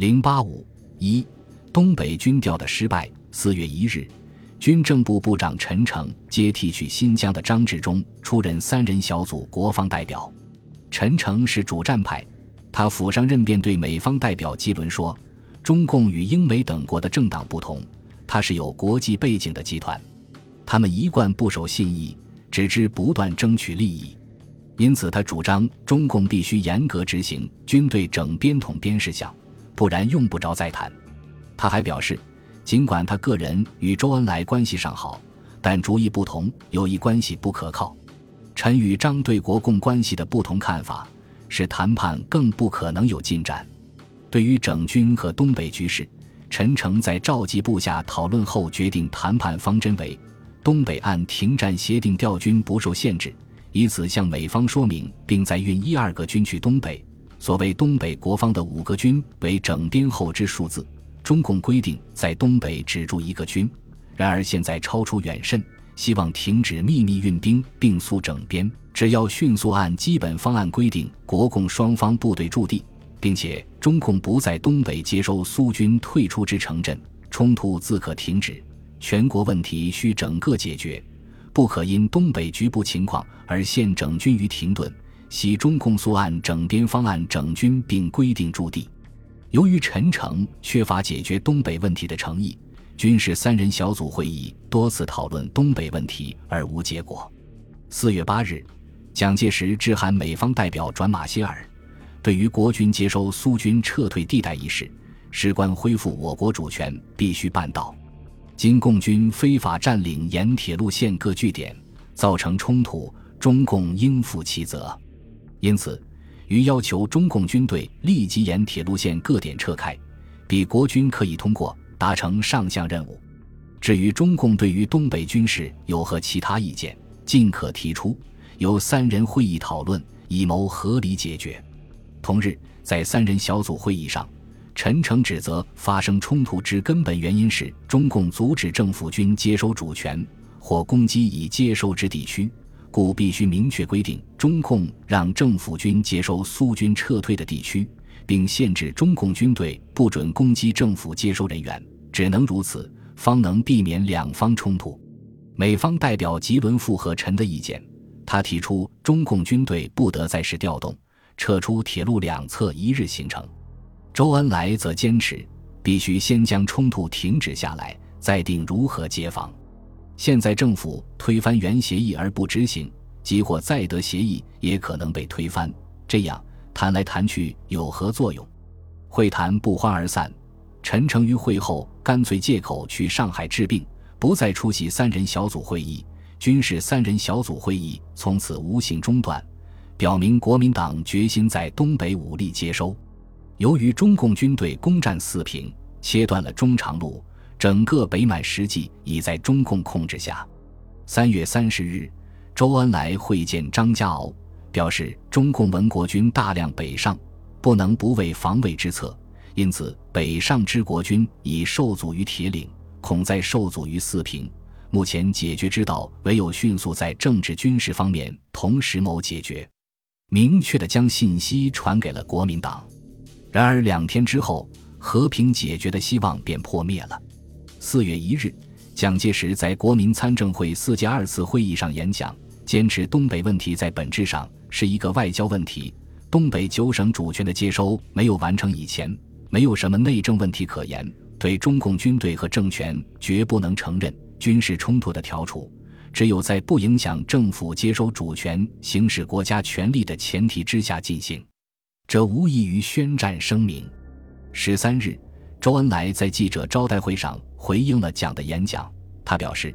零八五一，东北军调的失败。四月一日，军政部部长陈诚接替去新疆的张治中出任三人小组国防代表。陈诚是主战派，他府上任便对美方代表基伦说：“中共与英美等国的政党不同，它是有国际背景的集团，他们一贯不守信义，只知不断争取利益。因此，他主张中共必须严格执行军队整编统编事项，不然用不着再谈。”他还表示，尽管他个人与周恩来关系尚好，但主意不同，友谊关系不可靠。陈与张对国共关系的不同看法，使谈判更不可能有进展。对于整军和东北局势，陈诚在召集部下讨论后决定谈判方针为：东北按停战协定调军不受限制，以此向美方说明，并再运一二个军去东北。所谓东北国方的五个军为整编后之数字。中共规定在东北只驻一个军，然而现在超出远甚。希望停止秘密运兵，并速整编。只要迅速按基本方案规定国共双方部队驻地，并且中共不在东北接收苏军退出之城镇，冲突自可停止。全国问题需整个解决，不可因东北局部情况而现整军于停顿。系中共速按整编方案整军，并规定驻地。由于陈诚缺乏解决东北问题的诚意。军事三人小组会议多次讨论东北问题而无结果。四月八日，蒋介石致函美方代表转马歇尔，对于国军接收苏军撤退地带一事，事关恢复我国主权，必须办到。今共军非法占领沿铁路线各据点，造成冲突，中共应负其责。因此，于要求中共军队立即沿铁路线各点撤开，比国军可以通过。达成上项任务。至于中共对于东北军事有何其他意见，尽可提出，由三人会议讨论，以谋合理解决。同日，在三人小组会议上，陈诚指责发生冲突之根本原因是中共阻止政府军接收主权或攻击已接收之地区，故必须明确规定中共让政府军接收苏军撤退的地区。并限制中共军队不准攻击政府接收人员，只能如此，方能避免两方冲突。美方代表吉伦附和陈的意见，他提出中共军队不得再时调动，撤出铁路两侧一日行程。周恩来则坚持必须先将冲突停止下来，再定如何接防。现在政府推翻原协议而不执行，即或再得协议，也可能被推翻。这样。谈来谈去有何作用？会谈不欢而散。陈诚于会后干脆借口去上海治病，不再出席三人小组会议。军事三人小组会议从此无形中断，表明国民党决心在东北武力接收。由于中共军队攻占四平，切断了中长路，整个北满实际已在中共控制下。三月三十日，周恩来会见张家敖。表示中共文国军大量北上，不能不为防卫之策，因此北上之国军已受阻于铁岭，恐再受阻于四平。目前解决之道，唯有迅速在政治军事方面同时谋解决，明确的将信息传给了国民党。然而两天之后，和平解决的希望便破灭了。四月一日，蒋介石在国民参政会四届二次会议上演讲，坚持东北问题在本质上。是一个外交问题。东北九省主权的接收没有完成以前，没有什么内政问题可言。对中共军队和政权绝不能承认军事冲突的调处，只有在不影响政府接收主权、行使国家权力的前提之下进行。这无异于宣战声明。十三日，周恩来在记者招待会上回应了蒋的演讲，他表示，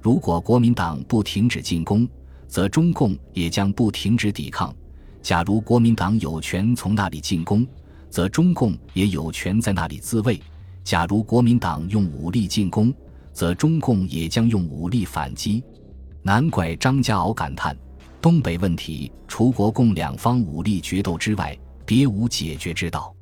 如果国民党不停止进攻，则中共也将不停止抵抗。假如国民党有权从那里进攻，则中共也有权在那里自卫。假如国民党用武力进攻，则中共也将用武力反击。难怪张家敖感叹：东北问题除国共两方武力决斗之外，别无解决之道。